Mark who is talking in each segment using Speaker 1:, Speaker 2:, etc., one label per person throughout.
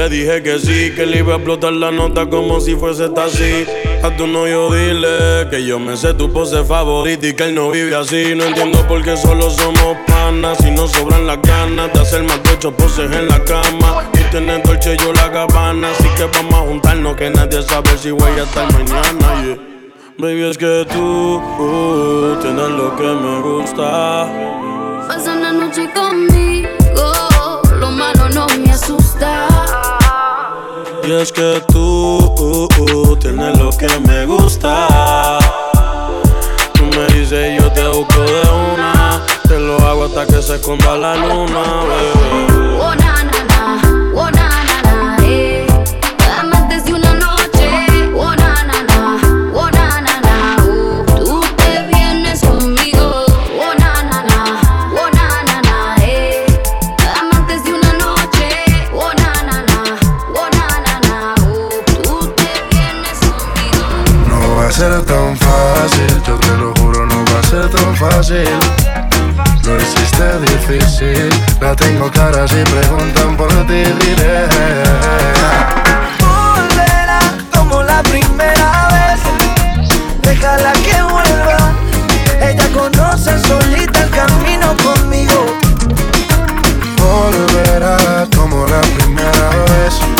Speaker 1: Le
Speaker 2: dije que sí, que le iba a explotar la nota como si fuese taxi. A tu no yo dile que yo me sé tu pose favorita y que él no vive así. No entiendo por qué solo somos panas si no sobran las ganas de hacer más de ocho poses en la cama. Y tener dolce yo la cabana, así que vamos a juntarnos que nadie sabe si voy a estar mañana. Baby, es que tú uh, tienes lo que me gusta.
Speaker 3: Pasa una noche conmigo, lo malo no me asusta.
Speaker 2: Y es que tú
Speaker 4: uh, uh, tienes lo que me gusta. Tú me dices yo te busco de una. Te lo hago hasta que se esconda la luna, bebé.
Speaker 5: Ser tan fácil, yo te lo juro, no va a ser tan fácil. Lo hiciste difícil, la tengo clara si preguntan por ti diré.
Speaker 6: Volverá como la primera vez. Déjala que vuelva. Ella conoce solita el camino conmigo.
Speaker 5: Volverá como la primera vez.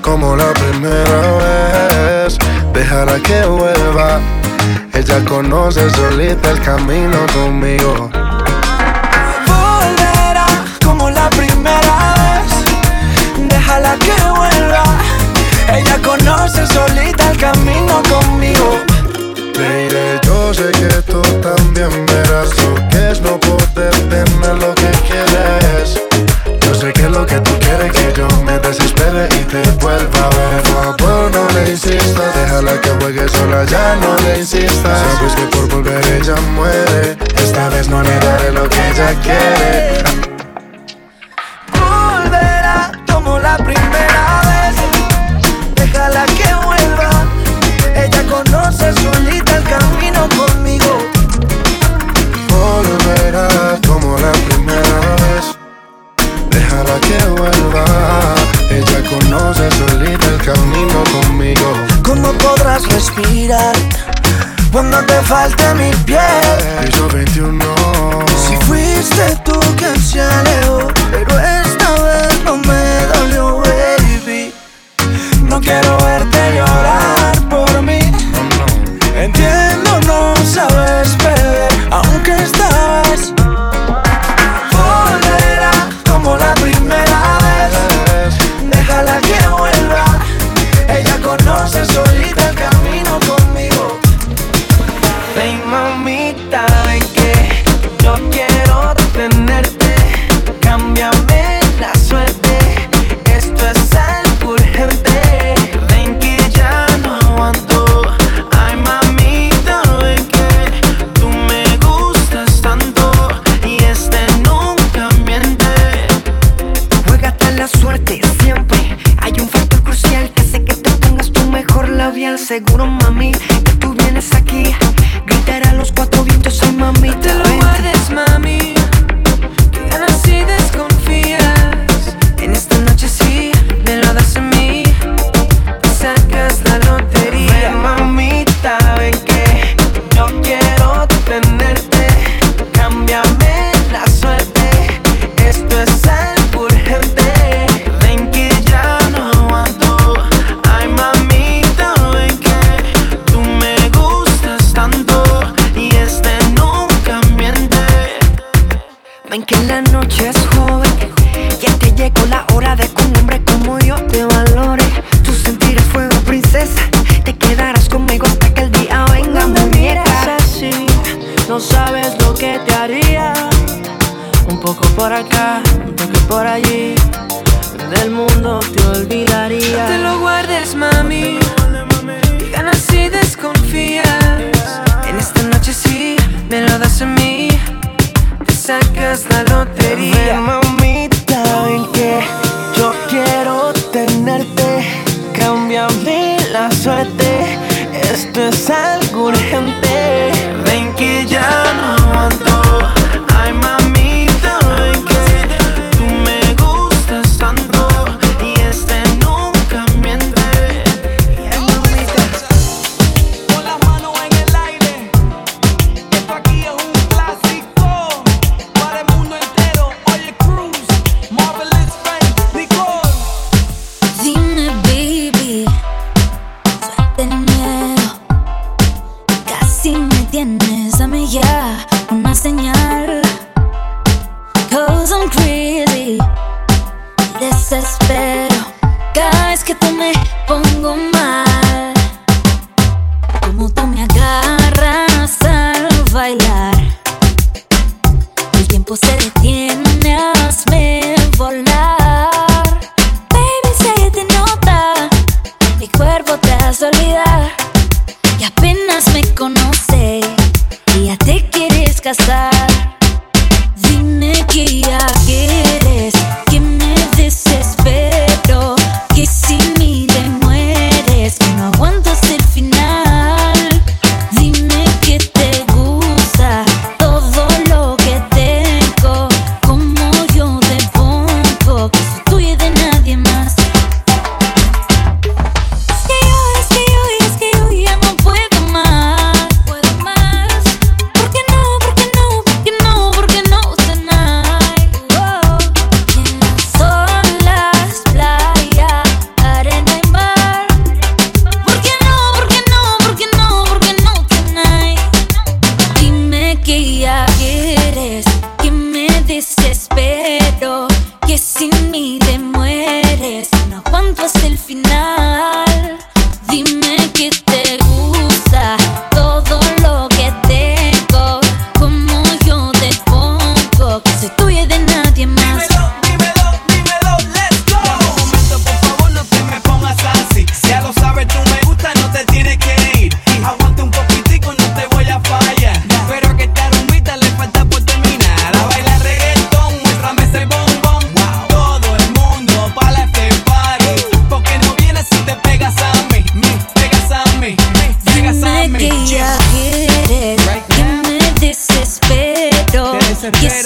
Speaker 5: como la primera vez. Déjala que vuelva. Ella conoce solita el camino conmigo.
Speaker 6: volverá como la primera vez. Déjala que vuelva. Ella conoce solita el camino conmigo.
Speaker 5: Baby, yo sé que tú también verás lo que es no poder tener lo que quieres. Sé que yo me desespere y te vuelva a ver. Por no le insistas, déjala que juegue sola, ya no le insistas. Sabes que por volver ella muere. Esta vez no le daré lo que ella quiere.
Speaker 6: Volverá como la primera vez. Déjala que vuelva. Ella conoce solita el camino conmigo.
Speaker 5: Déjala que vuelva. Ella conoce solita el camino conmigo.
Speaker 6: ¿Cómo podrás respirar cuando te falte mi piel?
Speaker 5: Piso 21.
Speaker 6: Si fuiste tú quien se alejó, pero esta vez no me dolió, baby. No quiero verte llorar por mí. Entiendo, no sabes beber, aunque esta Cámbiame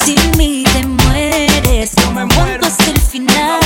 Speaker 1: sin mí te mueres,
Speaker 7: me no
Speaker 1: aguanto hasta el final.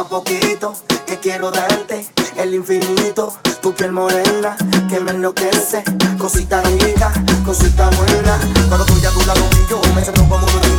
Speaker 7: A
Speaker 6: poquito que quiero darte el infinito. Tu piel morena que me enloquece. Cosita rica, cosita buena. Cuando estoy a tu lado yo me siento como un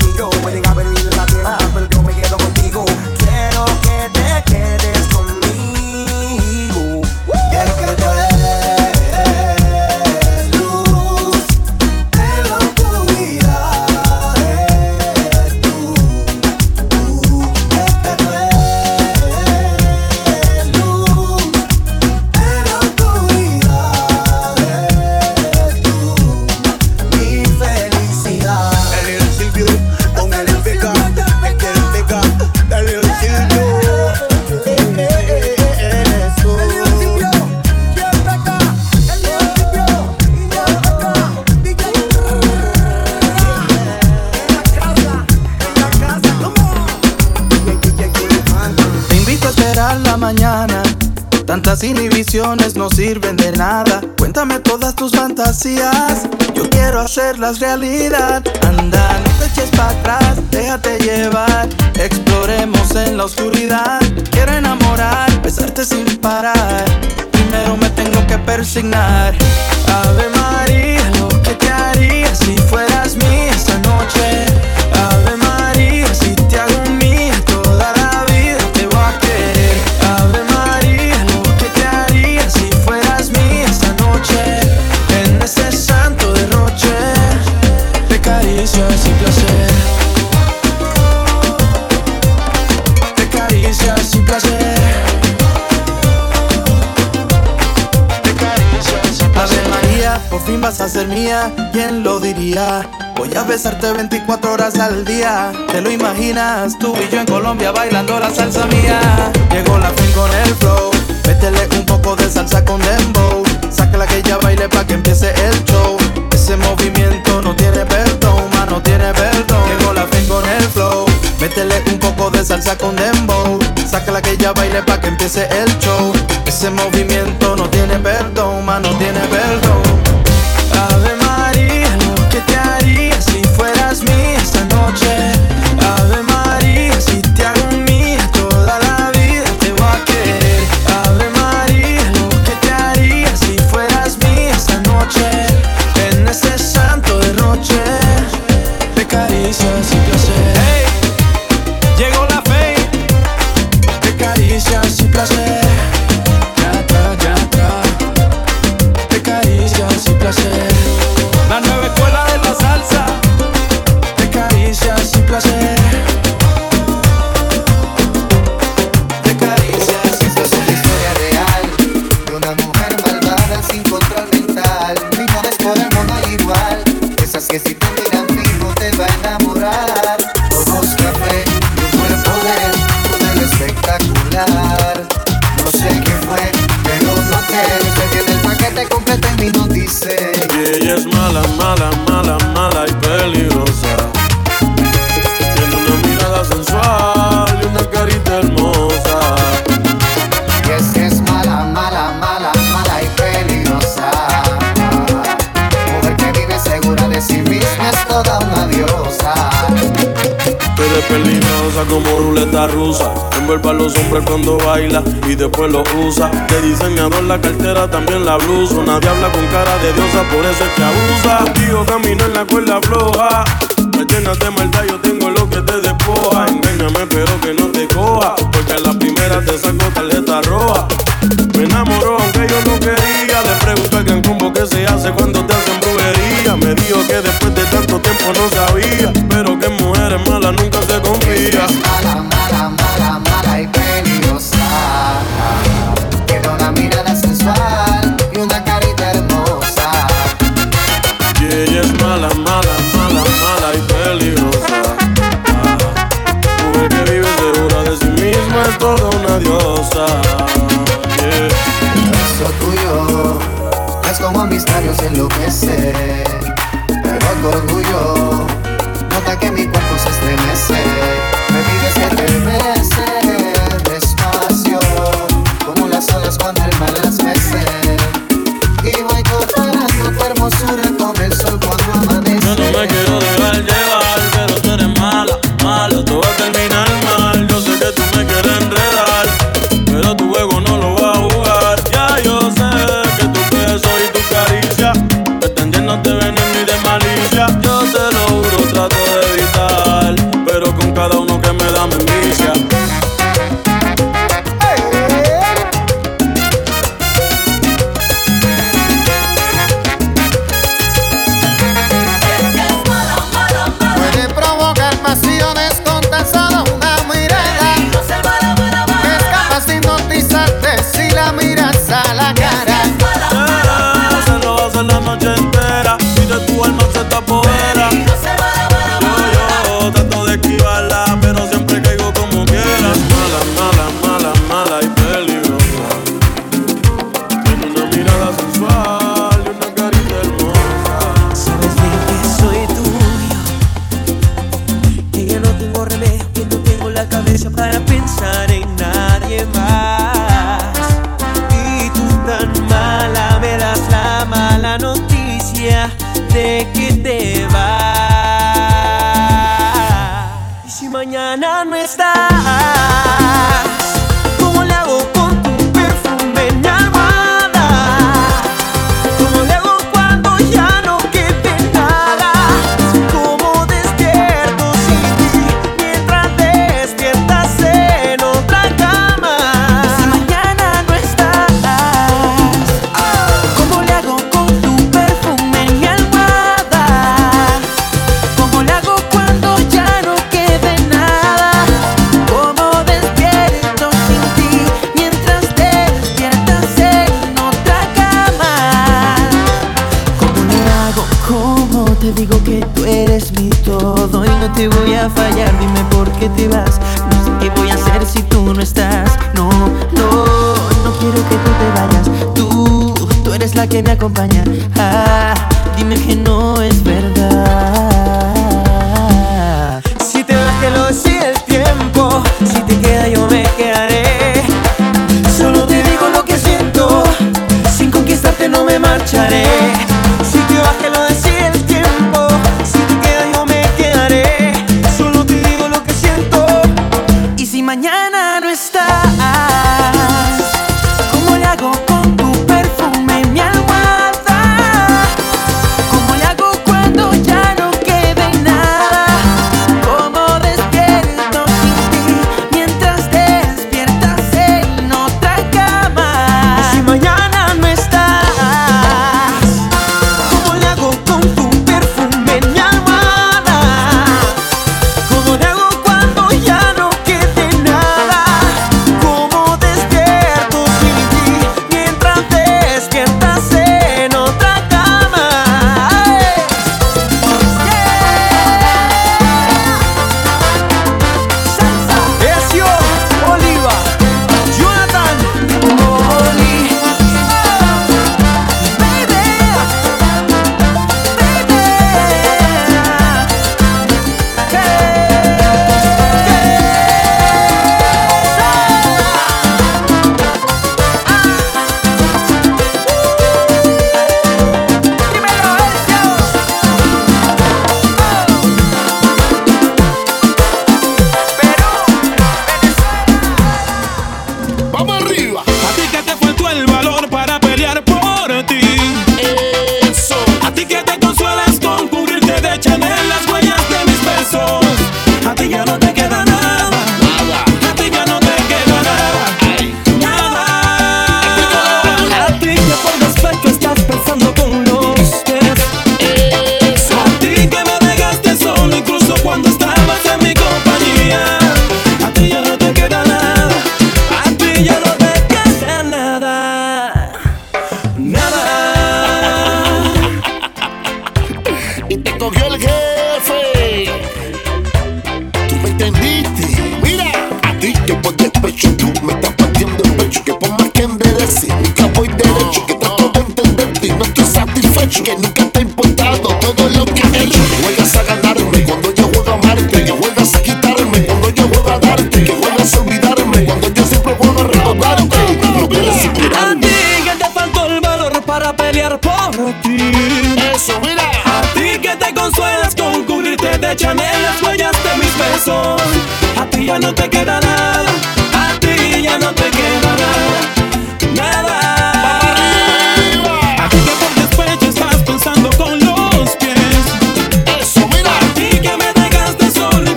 Speaker 8: Tantas inhibiciones no sirven de nada. Cuéntame todas tus fantasías. Yo quiero hacerlas realidad. Anda, no te eches para atrás, déjate llevar. Exploremos en la oscuridad. Quiero enamorar, besarte sin parar. Primero me tengo que persignar. Ave María, lo que te haría si fueras ¿Quién lo diría? Voy a besarte 24 horas al día. ¿Te lo imaginas? Tú y yo en Colombia bailando la salsa mía. Llegó la fin con el flow. Métele un poco de salsa con dembow. Sácala que ella baile pa' que empiece el show. Ese movimiento no tiene perdón, ma, no tiene perdón. Llegó la fin con el flow. Métele un poco de salsa con dembow. Sácala que ella baile pa' que empiece el show. Ese movimiento no tiene perdón, ma, no tiene perdón. Ave María, lo que te haría si fueras mía esta noche.
Speaker 2: Rusa. Envuelve a los hombres cuando baila y después lo usa. De diseñador la cartera, también la blusa. Nadie habla con cara de diosa, por eso es que abusa. Contigo camino en la cuerda floja. Me de maldad, yo tengo lo que te despoja. Engáñame, pero que no te coja. Porque a la primera te saco tarjeta roja. Me enamoró aunque yo no quería. Le pregunto al gran combo que se hace cuando te hacen brujería. Me dijo que después de tanto tiempo no sabía. Pero que mujeres malas nunca se confía.
Speaker 6: Mala,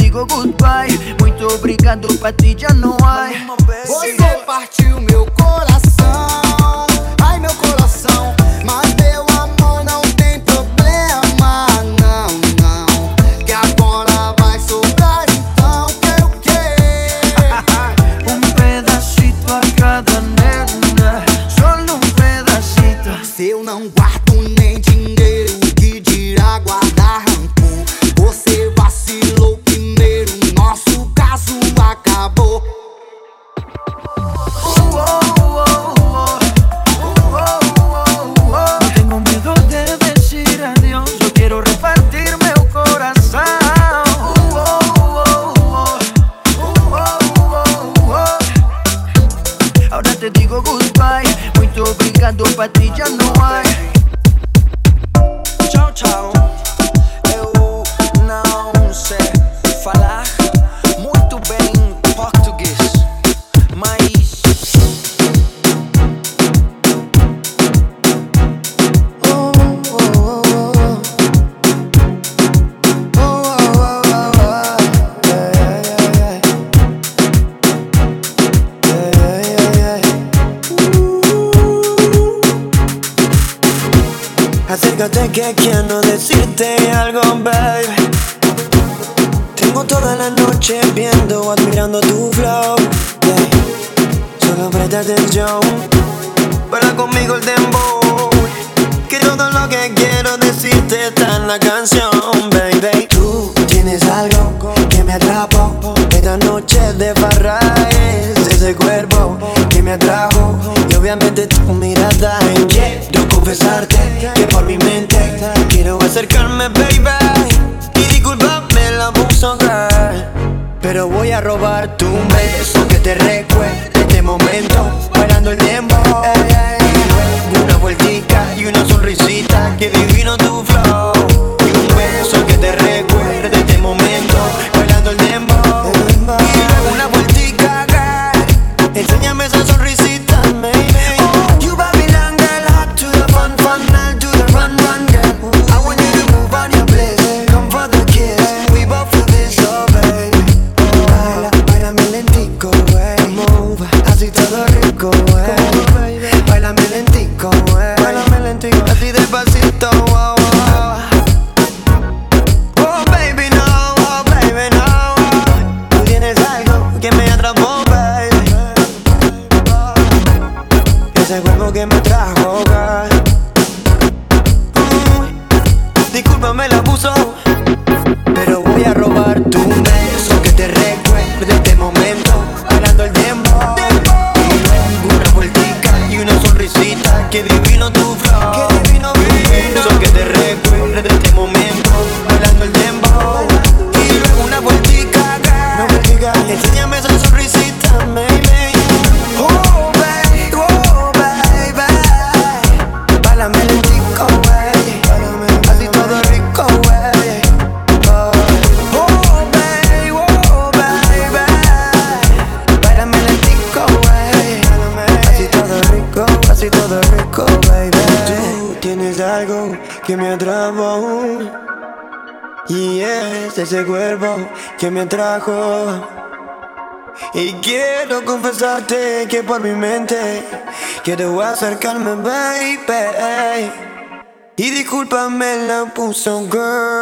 Speaker 9: digo goodbye. Muito obrigado, Patrícia, não há.
Speaker 6: Você partiu meu coração, ai meu coração. que
Speaker 10: por mi mente quiero acercarme, baby. Y
Speaker 11: discúlpame, la puso girl.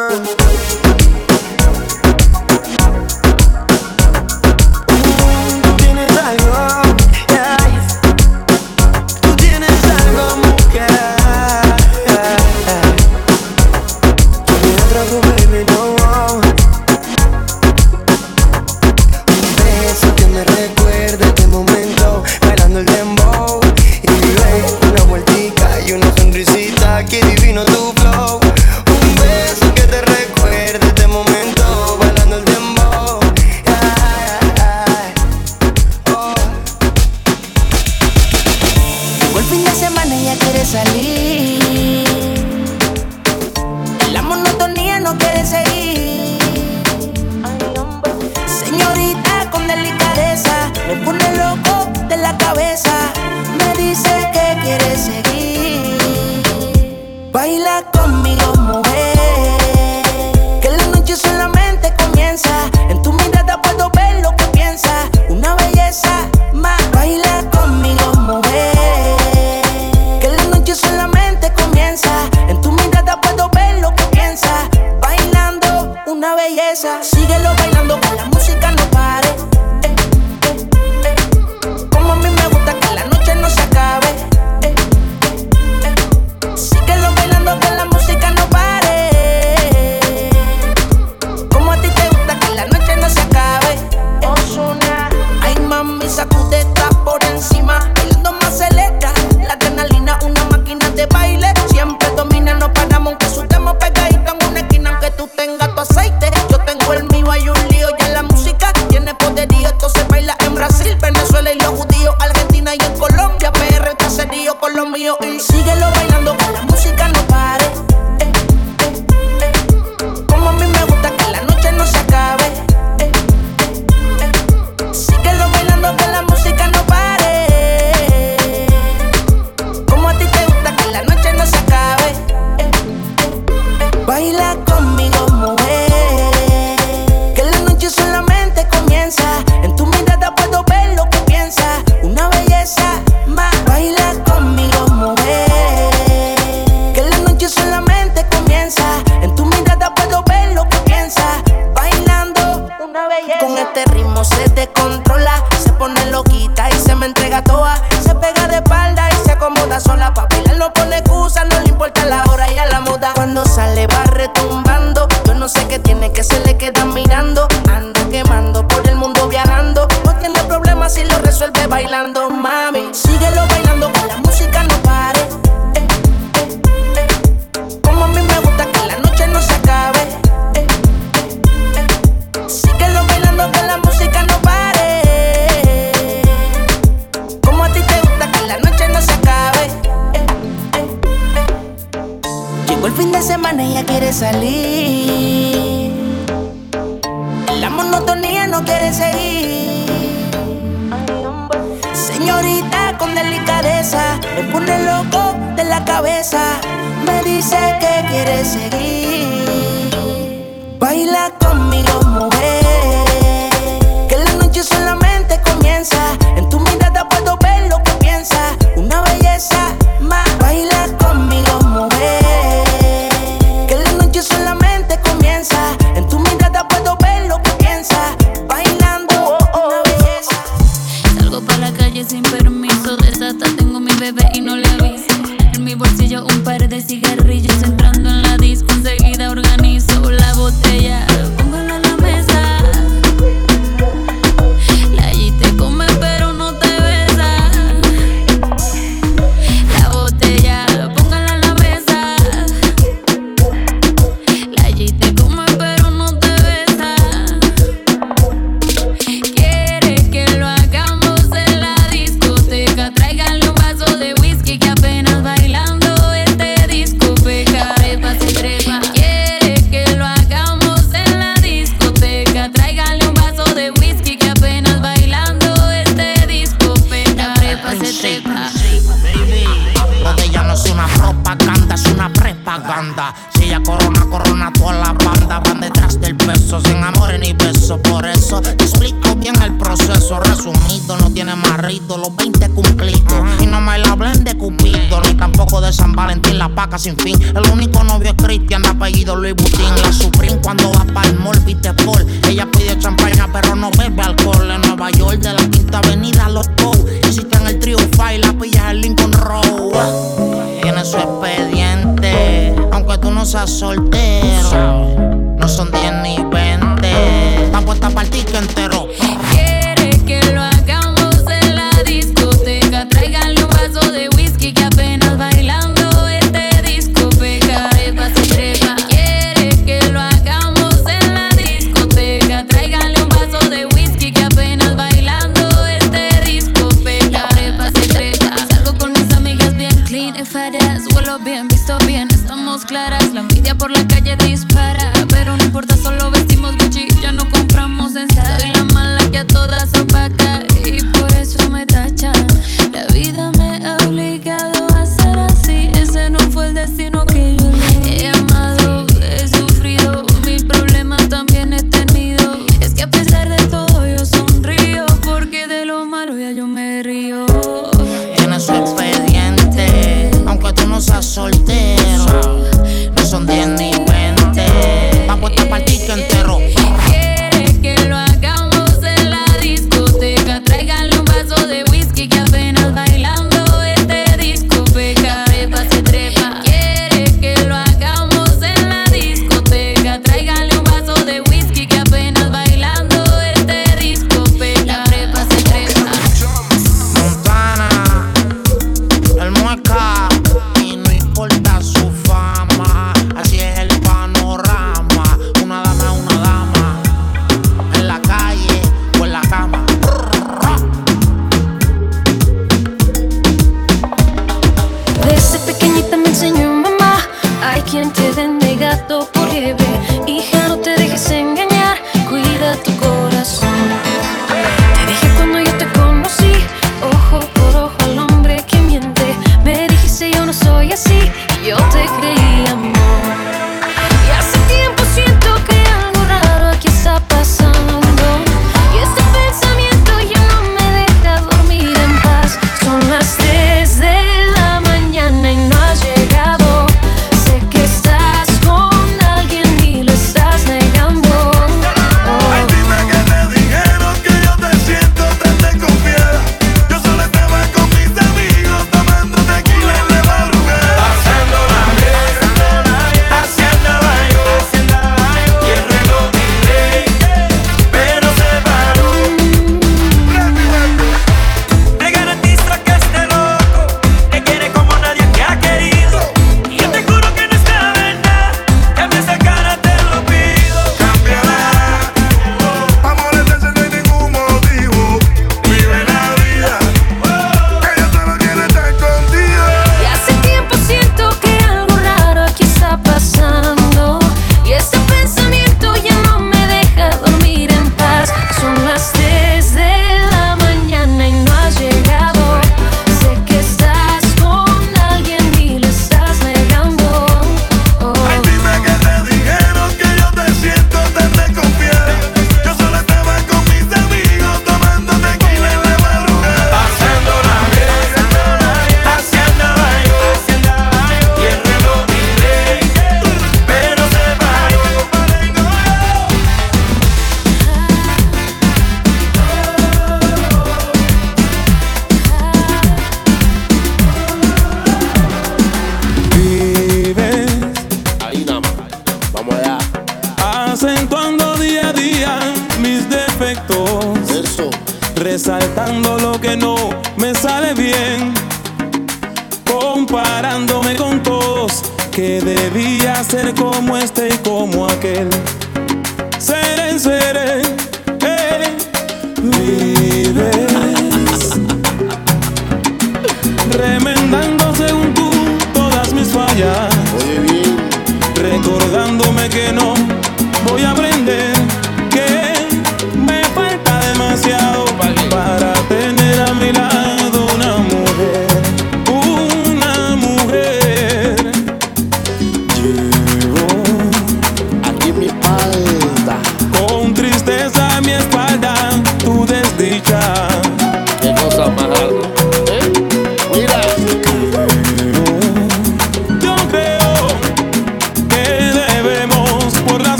Speaker 1: Sin
Speaker 12: fin. El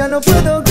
Speaker 1: ya no
Speaker 13: puedo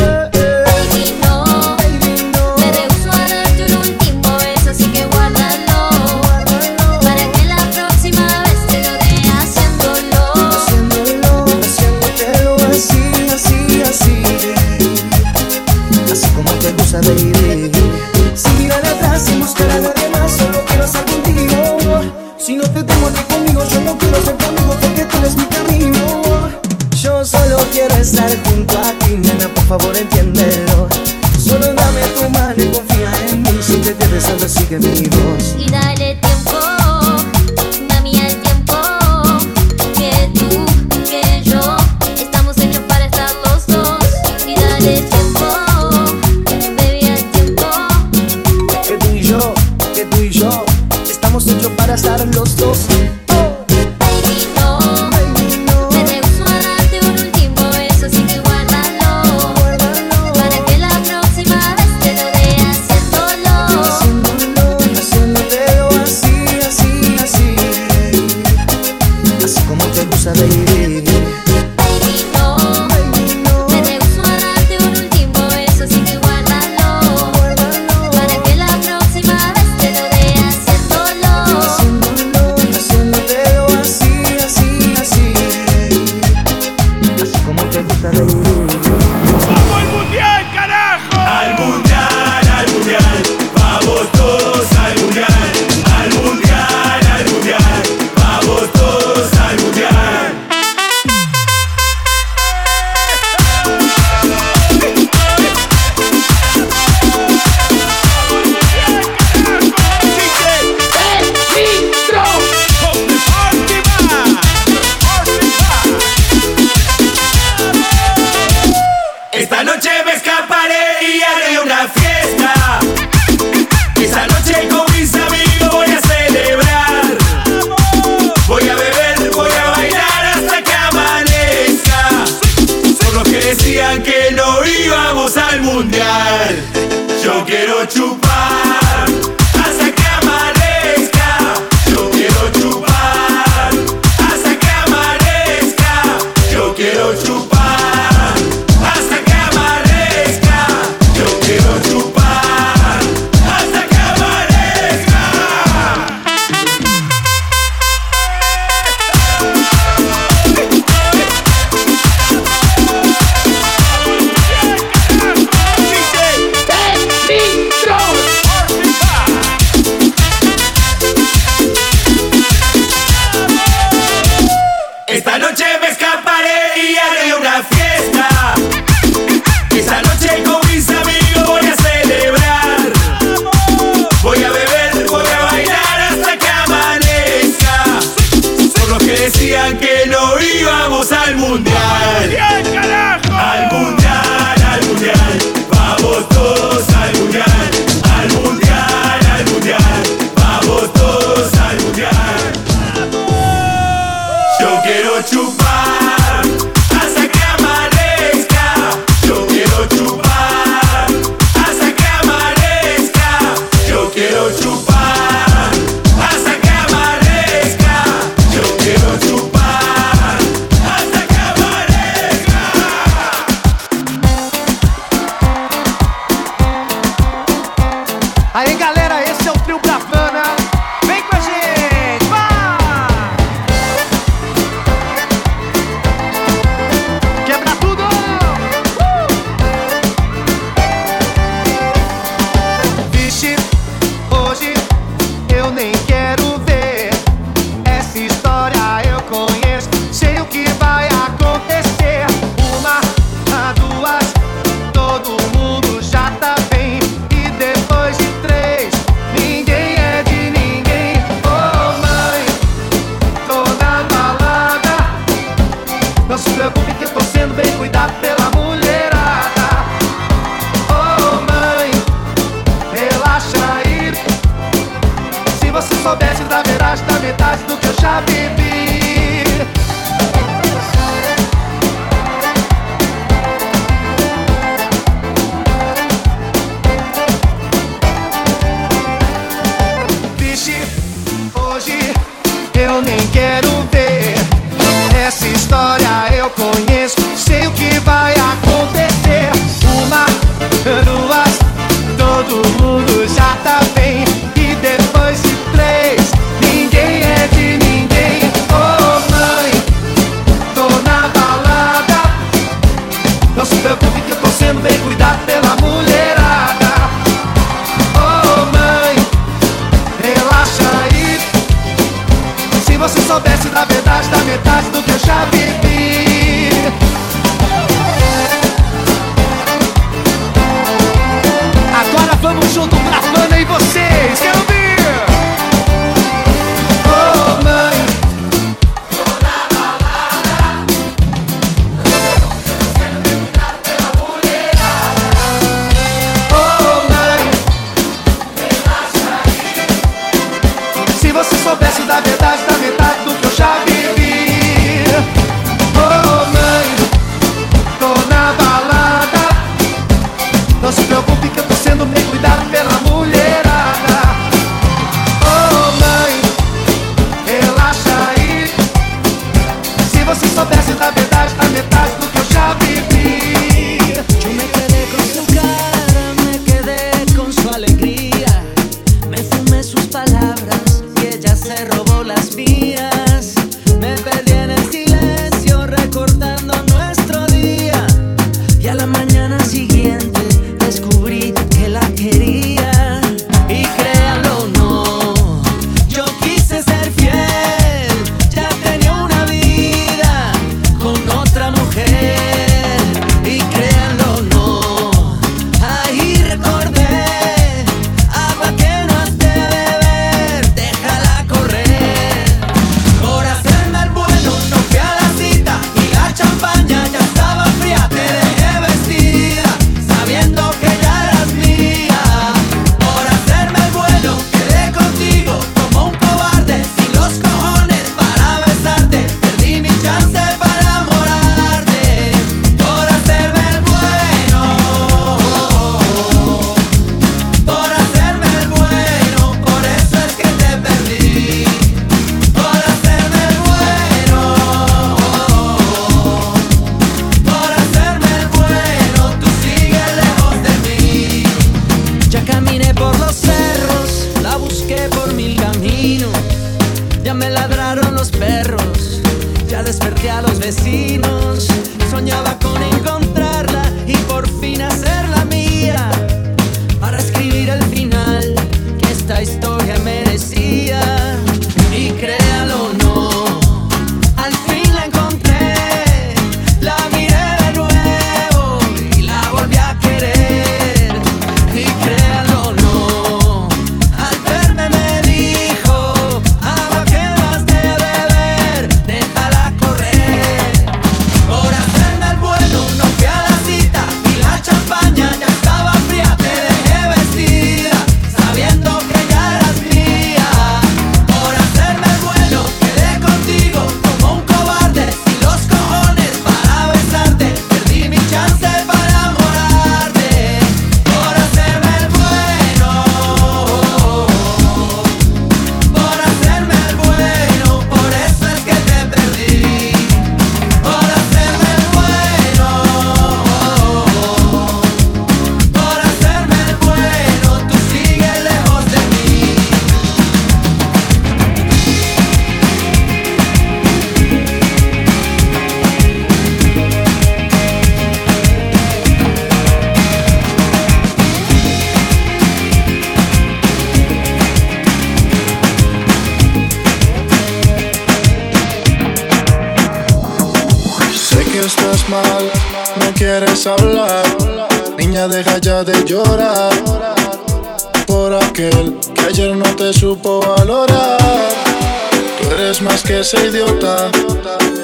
Speaker 5: ese idiota.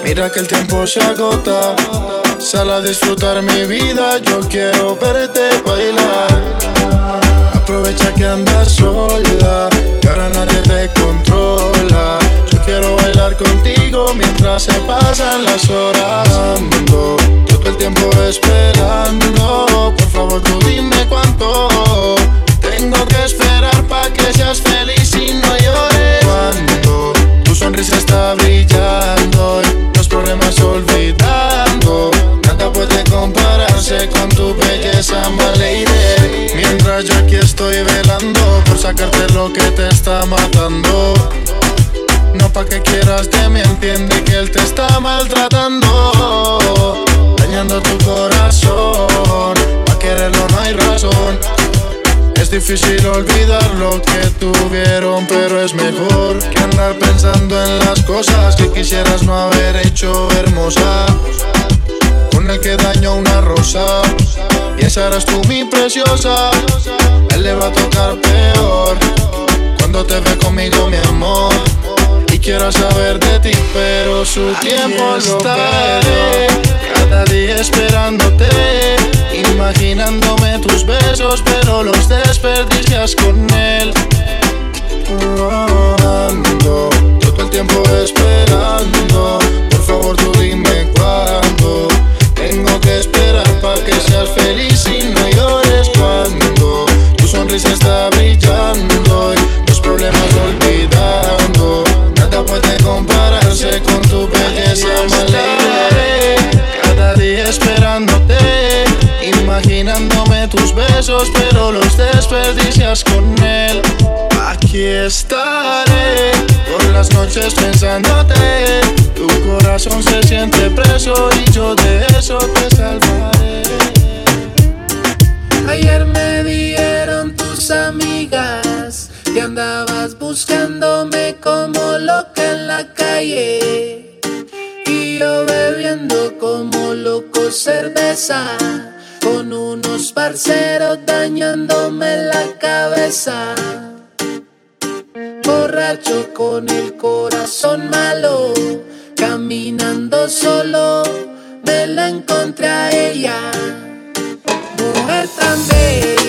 Speaker 5: Mira que el tiempo se agota. Sal a disfrutar mi vida, yo quiero verte bailar. Aprovecha que andas sola, que ahora nadie te controla. Yo quiero bailar contigo mientras se pasan las horas. Ando, todo el tiempo esperando. Por favor, tú dime cuánto tengo que esperar para que seas feliz y no llores sonrisa está brillando y los problemas olvidando. Nada puede compararse con tu belleza, malady. Mientras yo aquí estoy velando por sacarte lo que te está matando. No pa' que quieras que me entiende que él te está maltratando. Dañando tu corazón, pa' quererlo no hay razón Difícil olvidar lo que tuvieron, pero es mejor que andar pensando en las cosas que quisieras no haber hecho hermosa. Con el que dañó una rosa, y esa eras tú mi preciosa. Él le va a tocar peor cuando te ve conmigo, mi amor. Quiero saber de ti, pero su tiempo no estaré. Cada día esperándote, imaginándome tus besos, pero los desperdicias con él. Ando todo el tiempo esperando. Por favor, tú dime cuándo. Tengo que esperar para que seas feliz y no llores cuando tu sonrisa está brillando y los problemas olvidando. Compararse con tu belleza, lady. Cada día esperándote, imaginándome tus besos, pero los desperdicias con él. Aquí estaré por las noches pensándote. Tu corazón se siente preso y yo de eso te salvaré.
Speaker 14: Ayer me dieron tus amigas que andabas buscándome en la calle. Y yo bebiendo como loco cerveza con unos parceros dañándome la cabeza. Borracho con el corazón malo, caminando solo, me la encontré a ella. Mujer tan bella,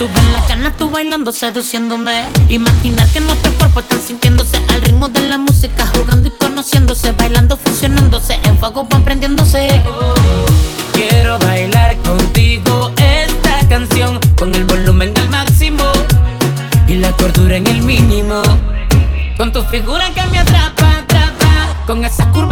Speaker 15: Suben las
Speaker 1: ganas tú bailando, seduciéndome. Imaginar que nuestro cuerpo están sintiéndose Al ritmo de la música, jugando y conociéndose Bailando, fusionándose, en fuego van prendiéndose. Quiero bailar contigo esta canción Con el volumen al máximo Y la cordura en el mínimo. Con tu figura que me atrapa, atrapa Con esa
Speaker 15: curva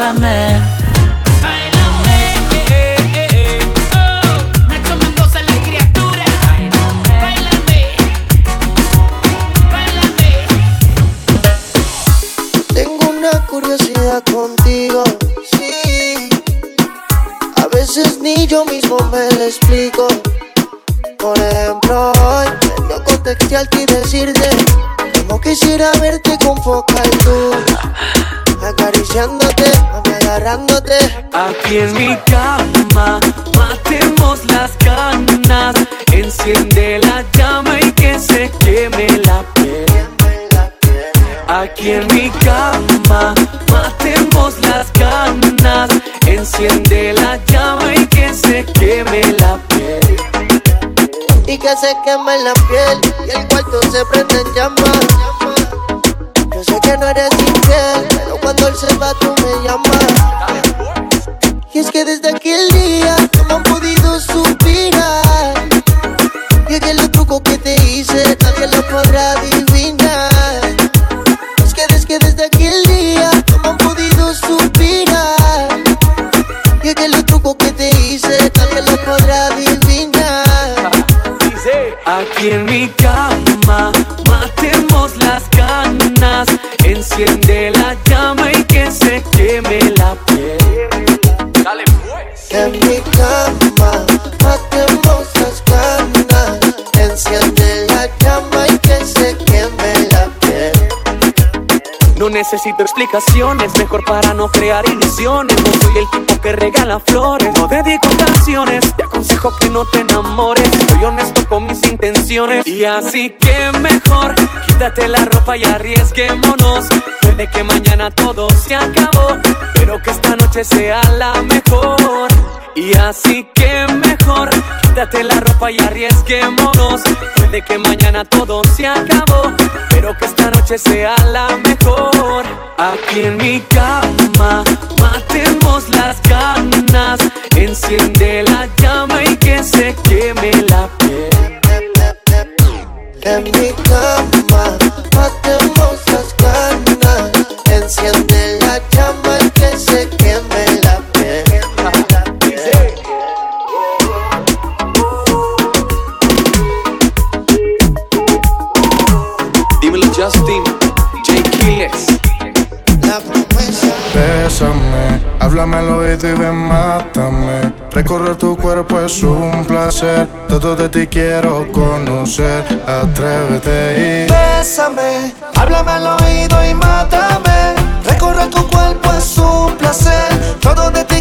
Speaker 15: αγαπάμε. se
Speaker 6: quema en la piel.
Speaker 15: Necesito explicaciones, mejor para no crear ilusiones. No soy el tipo que regala flores, no dedico canciones. Te aconsejo que no te enamores. Soy honesto con mis intenciones. Y así que mejor, quítate la ropa y arriesguémonos. Puede que mañana todo se acabó, pero que esta noche sea la mejor. Y así que mejor, quítate la ropa y arriesguémonos. Puede que mañana todo se acabó, pero que esta noche sea la mejor. Aquí en mi cama, matemos las ganas. Enciende la llama y que se queme la piel.
Speaker 6: En mi cama, matemos las ganas. Enciende la llama y que se queme
Speaker 5: Bésame, háblame al oído y ven, mátame. Recorrer tu cuerpo es un placer. Todo de ti quiero conocer. Atrévete y
Speaker 6: Bésame, háblame al oído y mátame. Recorrer tu cuerpo es un placer. Todo de ti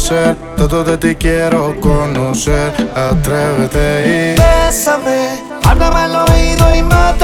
Speaker 5: un placer. Todo de ti quiero conocer. Atrévete y
Speaker 6: Bésame, háblame al oído y mátame.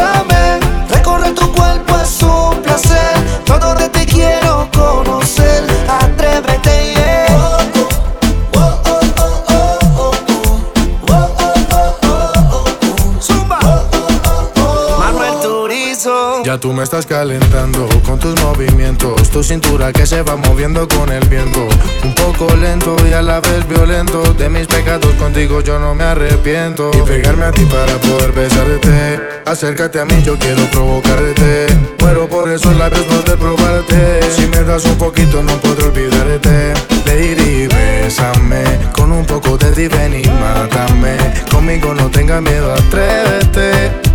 Speaker 5: Tú me estás calentando con tus movimientos, tu cintura que se va moviendo con el viento. Un poco lento y a la vez violento. De mis pecados contigo yo no me arrepiento. Y pegarme a ti para poder besarte. Acércate a mí, yo quiero provocarte. Muero por esos labios no de probarte. Si me das un poquito no podré olvidarte. Lady, bésame con un poco de ti, ven y mátame. Conmigo no tengas miedo, atrévete.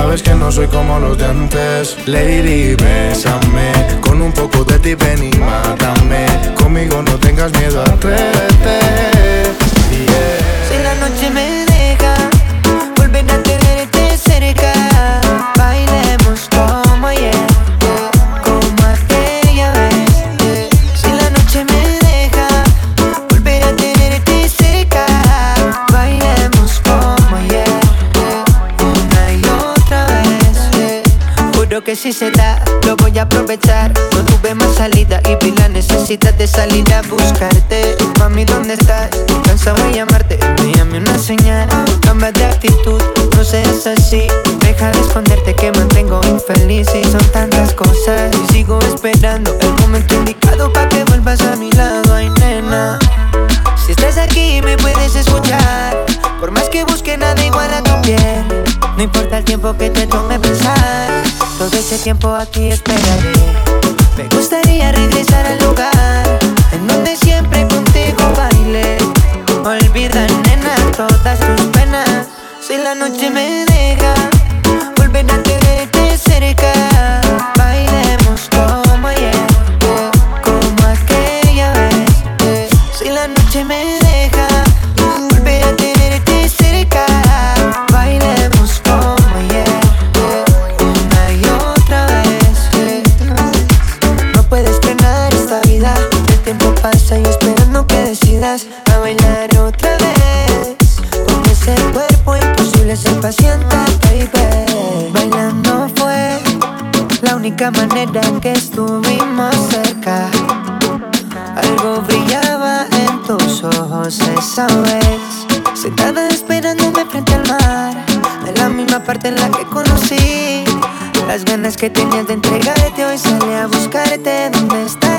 Speaker 5: Sabes que no soy como los de antes. Lady, bésame. Con un poco de ti ven y mátame. Conmigo no tengas miedo, atrévete. Yeah.
Speaker 16: Que si se da, lo voy a aprovechar. No tuve más salida y pila necesitas de salir a buscarte. Mami, ¿dónde estás? Cansado de llamarte, envíame una señal. Cambia de actitud, no seas así. Deja de esconderte que mantengo infeliz. Y son tantas cosas y sigo esperando el momento indicado para que vuelvas a mi lado. Ay, nena. Si estás aquí, me puedes escuchar. Por más que busque nada igual a tu piel. No importa el tiempo que te tome pensar. Todo ese tiempo aquí esperaré. Me gustaría regresar al lugar en donde siempre contigo bailé. Olvida, nena, todas tus penas. Si la noche me deja, ser paciente, baby. Bailando fue la única manera que estuvimos cerca. Algo brillaba en tus ojos esa vez. Sentada esperándome frente al mar. En la
Speaker 17: misma parte en la que conocí las ganas que tenías de entregarte hoy salí a buscarte dónde estarás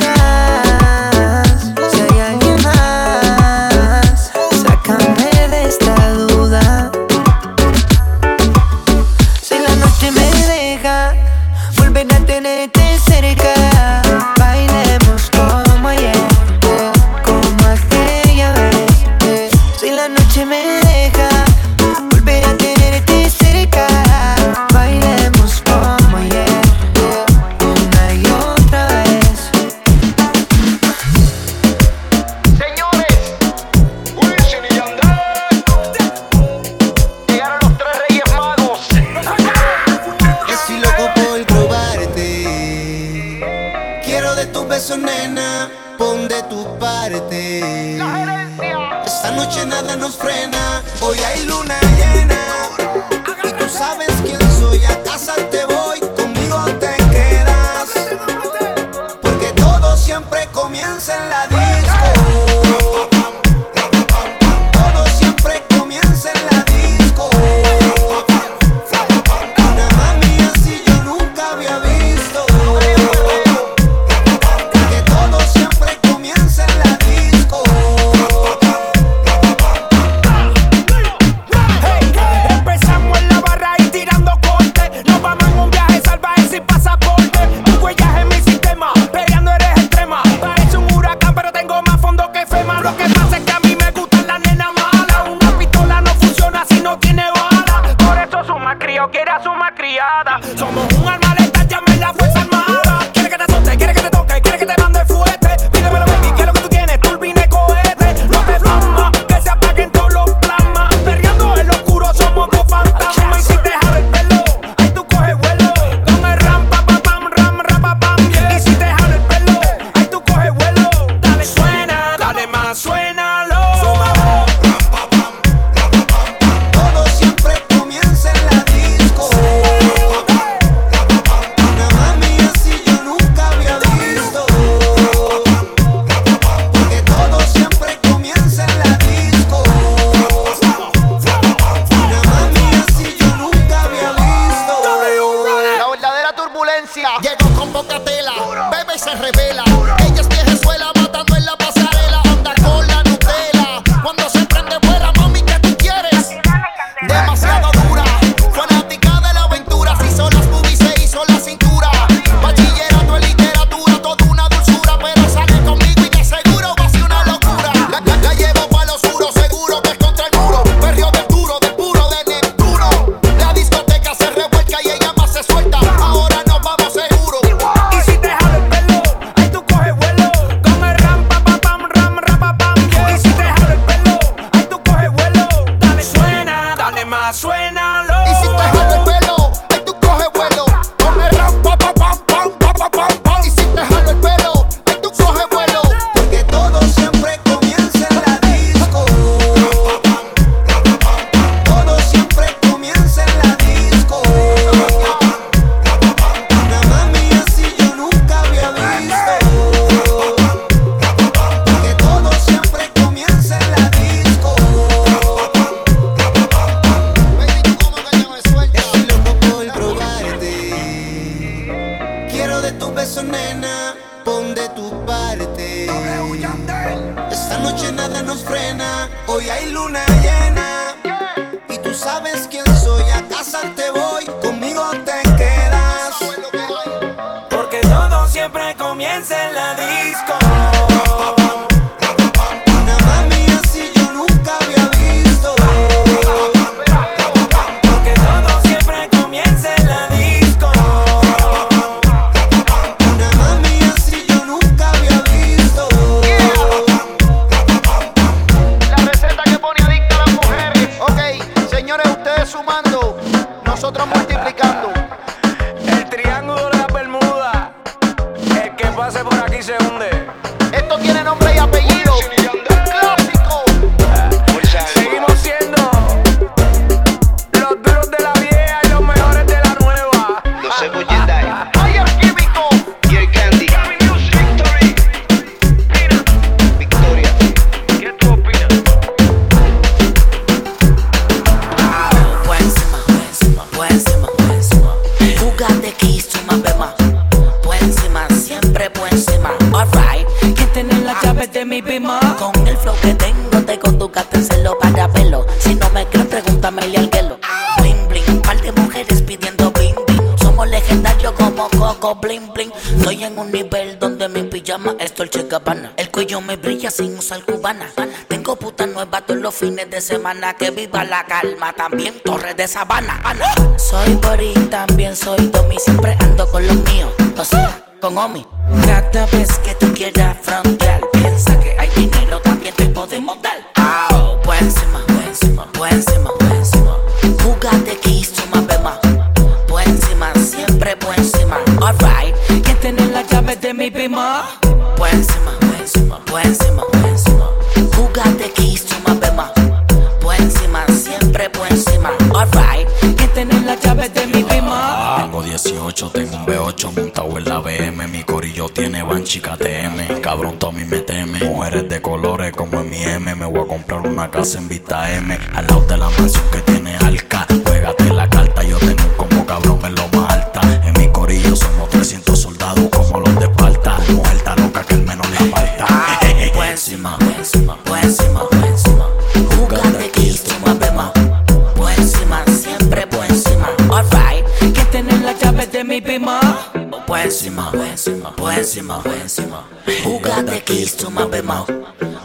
Speaker 17: me
Speaker 18: brilla sin usar cubana. Tengo puta nueva todos los fines de semana. Que viva la calma, también Torres de Sabana. Soy Bori, también soy Domi. Siempre ando con los míos, o sea, con Omi. Cada vez que tú quieras frontear, piensa que hay dinero, también te podemos dar. Au, por encima, por encima, por encima, por encima. Jugate que más bema. Por encima, siempre por encima. Alright,
Speaker 19: ¿Quién tiene las llaves de mi prima?
Speaker 18: Alright,
Speaker 19: ¿Quién tiene las de mi prima?
Speaker 20: Tengo 18, tengo un B8 montado en la BM. Mi corillo tiene Banchi KTM. Cabrón, Tommy me teme. Mujeres de colores como en mi M. Me voy a comprar una casa en Vista M. Al lado de la mansión que tiene Alca. Juégate la carta,
Speaker 18: encima, por encima, por encima. Jugate hizo más bema.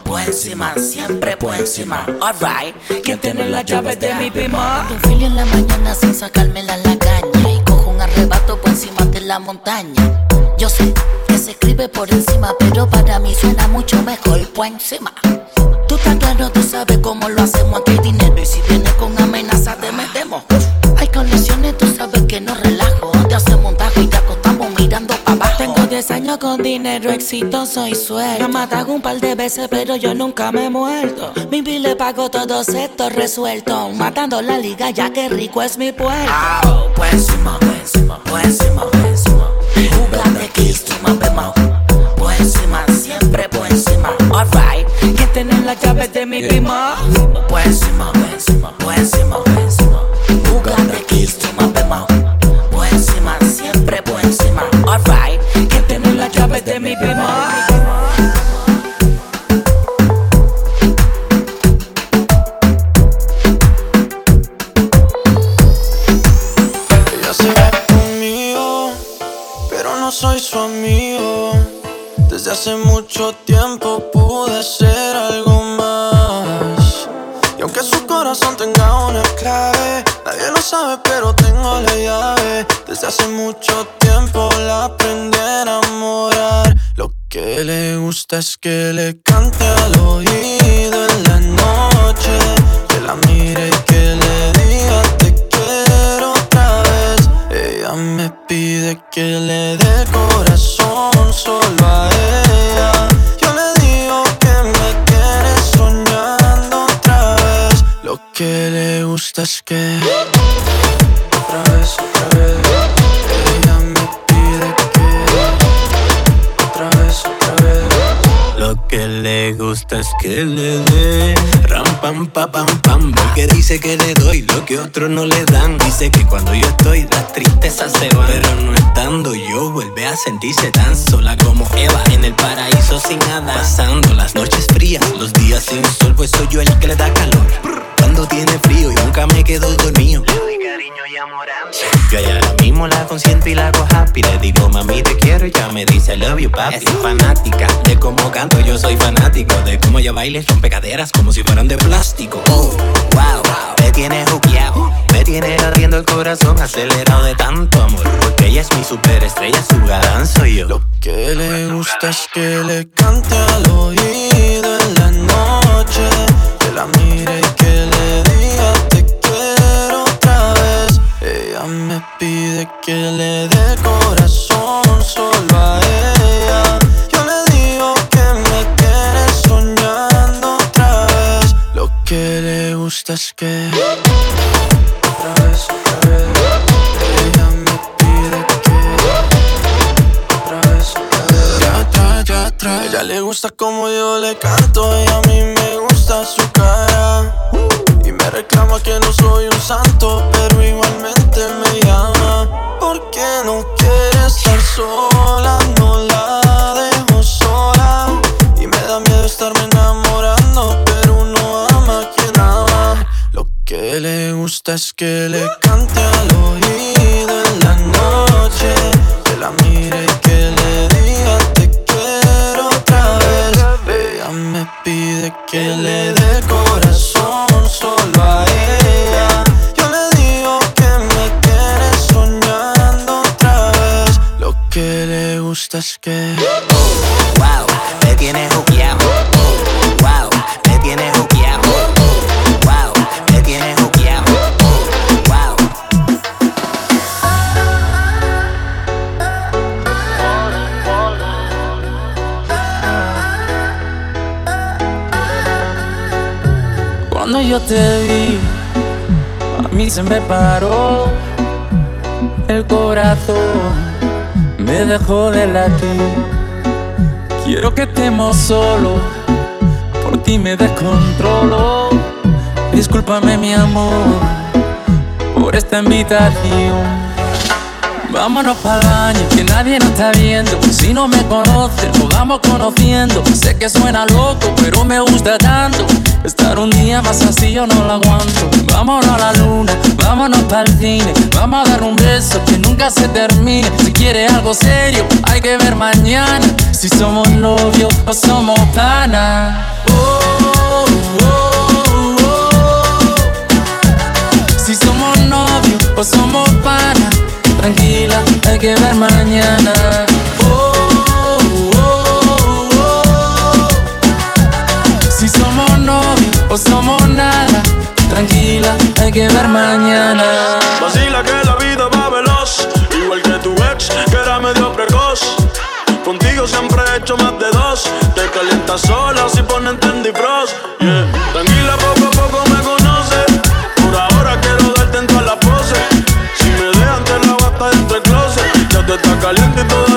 Speaker 18: Por encima, siempre por encima. Alright,
Speaker 19: ¿Quién tiene las llaves de mi?
Speaker 18: Un fili en la mañana sin sacármela la caña. Y cojo un arrebato por encima de la montaña. Yo sé que se escribe por encima, pero para mí suena mucho mejor por encima. Tú estás claro, tú sabes cómo lo hacemos. Aquí hay dinero y si vienes con amenaza te metemos. Hay conexiones, tú sabes que no relajo.
Speaker 19: 10 años con dinero exitoso y suelto. Me matado un par de veces, pero yo nunca me he muerto. Mi bill le pago todos estos resueltos. Matando la liga, ya que rico es mi pueblo.
Speaker 18: Encima, por encima, por encima. Jugate más bema. Por encima, siempre por encima. Alright,
Speaker 19: ¿Quién tiene las llaves de mi prima?
Speaker 18: por encima, por encima, por encima, por encima.
Speaker 19: De mi prima?
Speaker 21: Ella se va conmigo, pero no soy su amigo. Desde hace mucho tiempo pude ser algo más. Y aunque su corazón tenga una clave, nadie lo sabe, pero tengo la llave. Desde hace mucho tiempo la aprendí que le gusta es que le cante al oído en la noche. Que la mire y que le diga te quiero otra vez. Ella me pide que le dé corazón solo a ella. Yo le digo que me tiene soñando otra vez. Lo que le gusta es que que
Speaker 22: le gusta es que le dé. Ram pam pa pam pam. Porque dice que le doy lo que otros no le dan. Dice que cuando yo estoy las tristezas se van Pero no estando yo vuelve a sentirse tan sola como Eva En el paraíso sin nada. Pasando las noches frías, los días sin sol Pues soy yo el que le da calor. Cuando tiene frío y nunca me quedo dormido Yo ya ahora mismo la consiento y la hago happy. Le digo mami te quiero y ya me dice I love you papi Es fanática de cómo canto, yo soy fanático De cómo ella baila y rompe caderas como si fueran de plástico. Oh, wow, me tiene juqueado Me tiene ardiendo el corazón acelerado de tanto amor. Porque ella es mi superestrella, su galán soy yo. Lo
Speaker 21: que le gusta es que le cante al oído en la noche. Que la mire y que le diga me pide que le dé corazón solo a ella. Yo le digo que me tiene soñando otra vez. Lo que le gusta es que otra vez, otra vez. Ella me pide que otra vez, otra vez. Ya trae, ya. Ella le gusta como yo le canto y a mí me gusta su cara. Reclama que no soy un santo, pero igualmente me llama. Porque no quiere estar sola, no la dejo sola. Y me da miedo estarme enamorando, pero uno ama a quien ama.
Speaker 2: Lo que le gusta es que le cante al oído en la noche, que la mire y que le diga te quiero otra vez. Ella me pide que le dé que.
Speaker 18: Wow, me tienes juqueado. Wow, me tienes juqueado. Wow, me tienes juqueado. Wow.
Speaker 19: Cuando yo te vi, a mí se me paró el corazón, me dejó de latir. Quiero que estemos solos, por ti me descontrolo. Discúlpame, mi amor, por esta invitación. Vámonos para baño, que nadie nos está viendo. Si no me conoces, nos vamos conociendo. Sé que suena loco, pero me gusta tanto. Estar un día más así yo no lo aguanto. Vámonos a la luna, vámonos para el cine. Vamos a dar un beso que nunca se termine. Si quieres algo serio, hay que ver mañana. Si somos novios o somos panas. Oh, oh, oh. Si somos novios o somos panas. Tranquila, hay que ver mañana. Novios o somos nada. Tranquila, hay que ver mañana.
Speaker 2: Vacila que la vida va veloz, igual que tu ex, que era medio precoz. Contigo siempre he hecho más de dos. Te calientas sola si ponen Tandy Frost. Yeah. Tranquila, poco a poco me conoces. Por ahora quiero darte en todas las poses. Si me dejan, te la basta dentro del closet. Ya te está caliente y todavía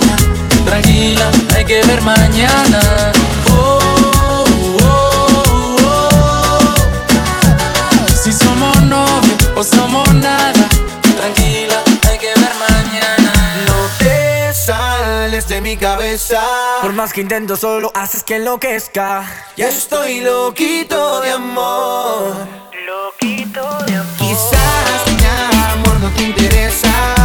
Speaker 19: Tranquila, hay que ver mañana. Oh, oh, oh. Si somos novios o somos nada. Tranquila, hay que ver mañana.
Speaker 6: No te sales de mi cabeza.
Speaker 19: Por más que intento, solo haces que enloquezca.
Speaker 6: Ya estoy loquito de amor. Loquito de amor. Quizás mi amor no te interesa.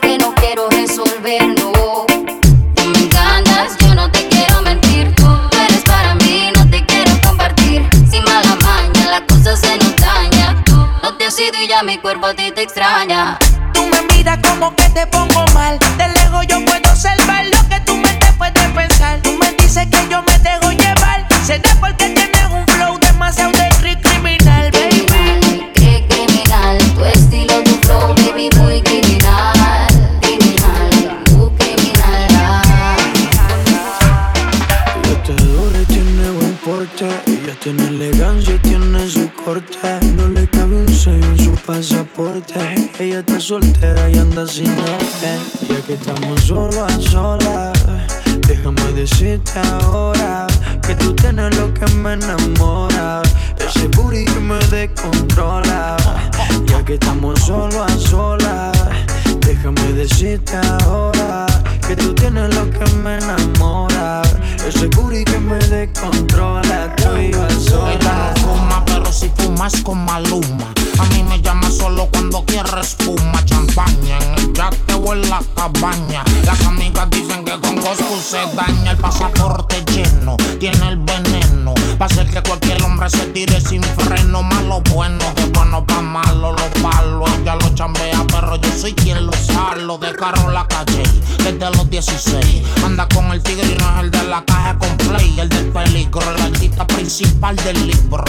Speaker 23: que
Speaker 24: no quiero
Speaker 4: resolver, no. Tú me encantas, yo no te quiero mentir. Tú eres para mí, no te quiero compartir. Sin mala maña, la cosa se nos daña. Tú no te has ido y ya mi cuerpo a ti te extraña.
Speaker 9: soltera y anda sin él. Ya que estamos solo a solas, déjame decirte ahora que tú tienes lo que me enamora. Ese booty que me descontrola. Ya que estamos solo a solas, déjame decirte ahora
Speaker 25: del libro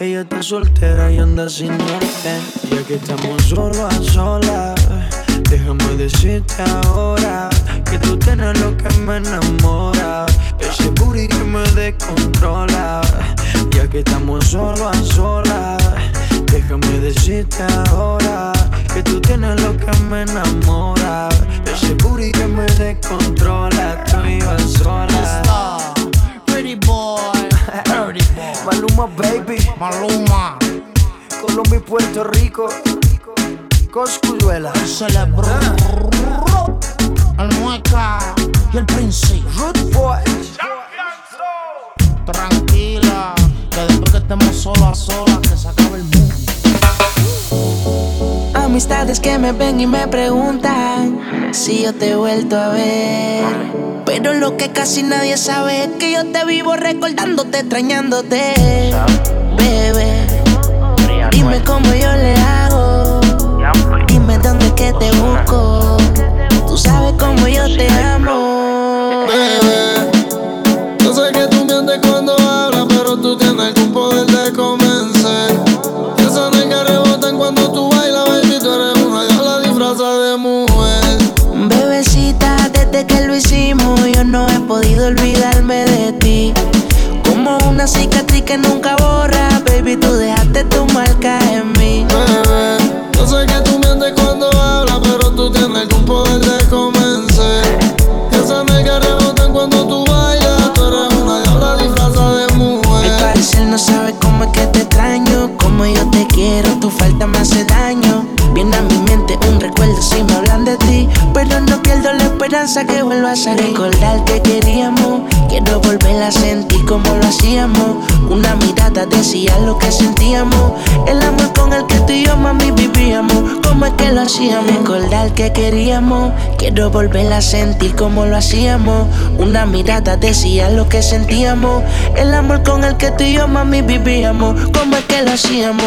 Speaker 25: Ella
Speaker 9: está soltera y anda sin norte. Ya que estamos solo a solas, déjame decirte ahora que tú tienes lo que me enamora. Ese booty que me descontrola. Ya que estamos solo a solas, déjame decirte ahora que tú tienes lo que me enamora. Ese booty que me descontrola. Tú
Speaker 25: ibas sola.
Speaker 9: Maluma, baby.
Speaker 25: Maluma.
Speaker 9: Colombia y Puerto Rico. Coscuyuela.
Speaker 25: Celebró. El mueca y el príncipe.
Speaker 9: Root Boy.
Speaker 25: Tranquila, que después que estemos solos a que se acabe el mundo.
Speaker 18: Amistades que me ven y me preguntan si yo te he vuelto a ver pero lo que casi nadie sabe es que yo te vivo recordándote, extrañándote.
Speaker 26: queríamos. Quiero volver a sentir como lo hacíamos. Una mirada decía lo que sentíamos. El amor con el que tú y yo, mami, vivíamos. ¿Cómo es que lo hacíamos?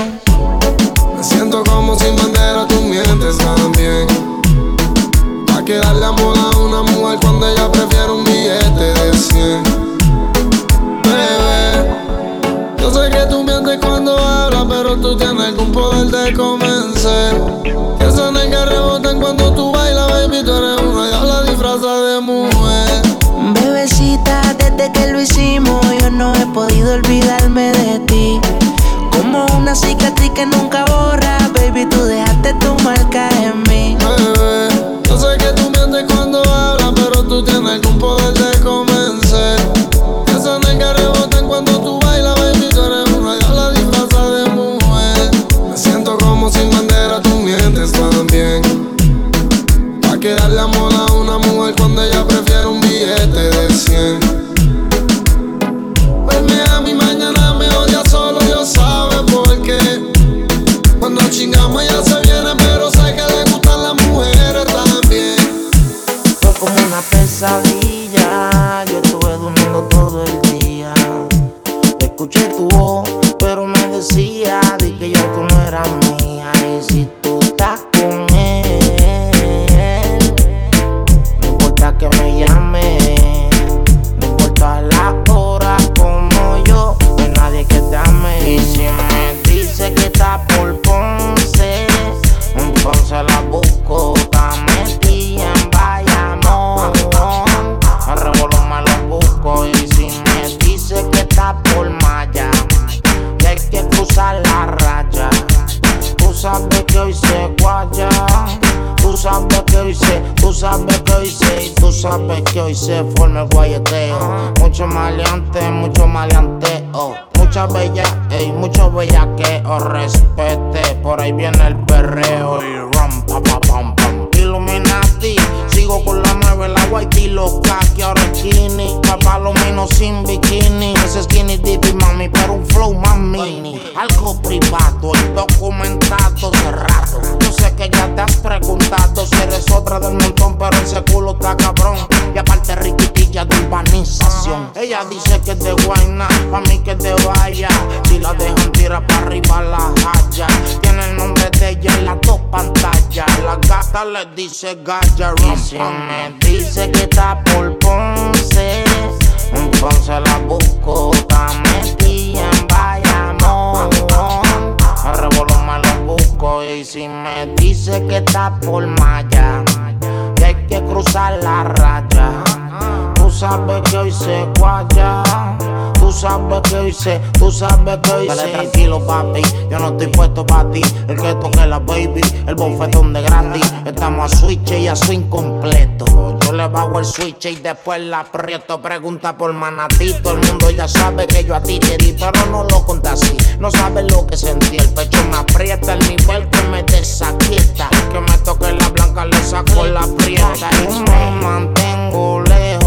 Speaker 25: Me siento como sin bandera, tú mientes también. Pa' quedarle amor a una mujer cuando ella prefiere un billete de 100. pero tú tienes algún poder de convencer. Que se que rebotan cuando tú bailas, baby, tú eres una diabla disfrazada de mujer.
Speaker 26: Bebecita, desde que lo hicimos, yo no he podido olvidarme de ti. Como una cicatriz que nunca borra, baby, tú dejaste tu marca en mí.
Speaker 25: Bebé.
Speaker 27: sabes tranquilo, papi, yo no estoy puesto para ti. El que toque la baby, el bofetón de gratis. Estamos a switch y a swing incompleto. Yo le bajo el switch y después la aprieto. Pregunta por manatí. Todo el mundo ya sabe que yo a ti te di, pero no lo conté así. No sabes lo que sentí. El pecho me aprieta, el nivel que me desaquieta. Que me toque la blanca, le saco la prieta. Y me mantengo lejos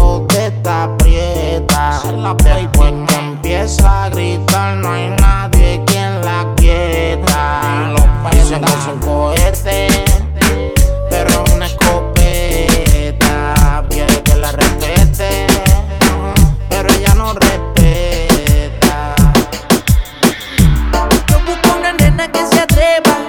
Speaker 27: aprieta, aprieta. Empieza a gritar, no hay nadie quien la quieta. Los países son cohetes, pero una escopeta. Quiere que la respete, pero ella no respeta.
Speaker 26: Yo busco una nena que se atreva.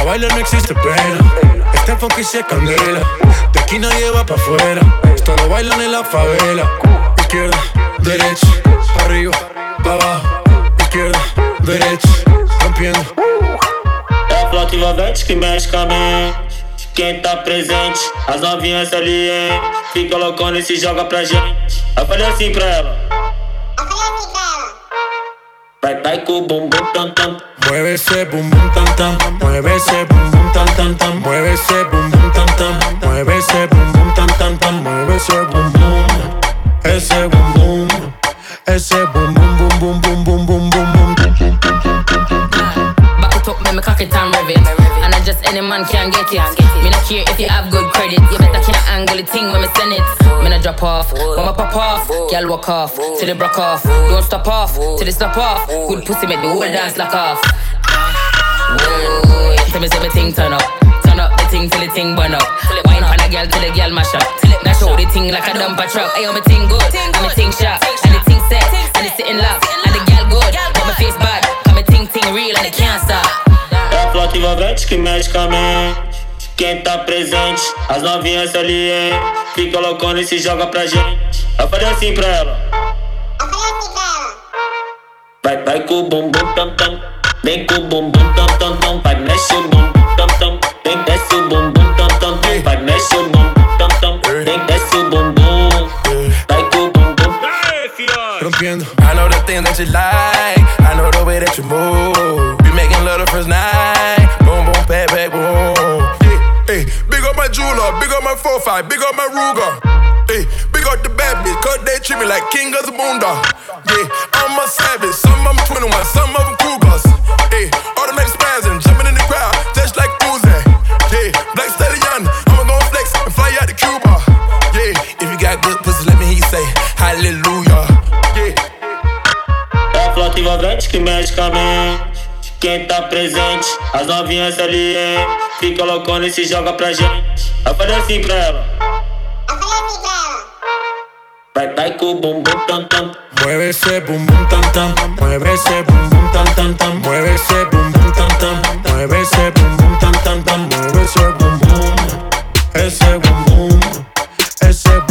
Speaker 26: A bailar no
Speaker 5: existe pena. Este funky se candela. De aquí nadie va pa' afuera. Lo bailan en la favela. Izquierda, derecha, pa' arriba, pa' abajo. Izquierda, derecha, rompiendo.
Speaker 28: É a flauta envolvente que mexe com a mente. Quem tá presente, as novinhas ali, hein? Fica loucona e se joga pra gente. Eu falei assim pra ela. Vai, vai com o bumbum tam tam.
Speaker 5: Mueve ese bum bum tam tam, mueve ese bum bum tam tam tam, mueve ese bum bum tam tam, mueve ese bum bum tam tam tam, mueve ese bum bum, ese bum bum, ese bum bum bum bum bum bum bum bum bum.
Speaker 29: It up, make me cock it and rev it. And I just any man can get it. Me not care if you have good credit. You better can't angle the thing when me send it. Me not drop off, when me pop off. Girl walk off, till they broke off. Don't stop off, till they stop off. Good pussy make the whole dance lock off. Whoa, tell me me turn up. Turn up the thing till the thing burn up. Wine pan a girl till the girl mash up. That show the thing like a dumper truck. Ayo, me thing good, and me thing sharp, and the thing set, and the sitting lock, and the girl good, but my face bad, thing thing real and it can't stop.
Speaker 28: É a flauta envolvente que mexe com a mente. Quem tá presente, as novinhas ali, hein? Fica loucona e se joga pra gente. Eu falei assim pra ela. Vai, vai com o bumbum tam tam. Vem com o bumbum tam tam tam. Vai, mexe o bumbum tam tam. Vem, desce o bumbum tam tam tam. Vai, mexe o bumbum tam tam. Vem, desce o bumbum. Vai com o bumbum.
Speaker 5: Rompiendo.
Speaker 30: That you like. I know the way that you move. We making love the first night. Boom, boom, back, back, boom.
Speaker 31: Hey, big up my jeweler, big up my 4-5, big up my Ruger. Hey, big up the bad bitch, cause they treat me like king of the boondock. Yeah, I'm a savage, some of them 21, some of them
Speaker 28: presente que medicamente. Quem tá presente, as novinhas LM. Fica loucona e se joga pra gente. Eu falei assim pra ela. Eu falei assim pra ela. Vai, vai com o bumbum tam tam.
Speaker 5: Mueve esse bumbum tam tam. Mueve esse bumbum tam tam tam. Mueve esse bumbum tam tam. Mueve esse bumbum tam tam tam. Mueve
Speaker 2: esse bumbum. Esse bumbum. Esse bumbum.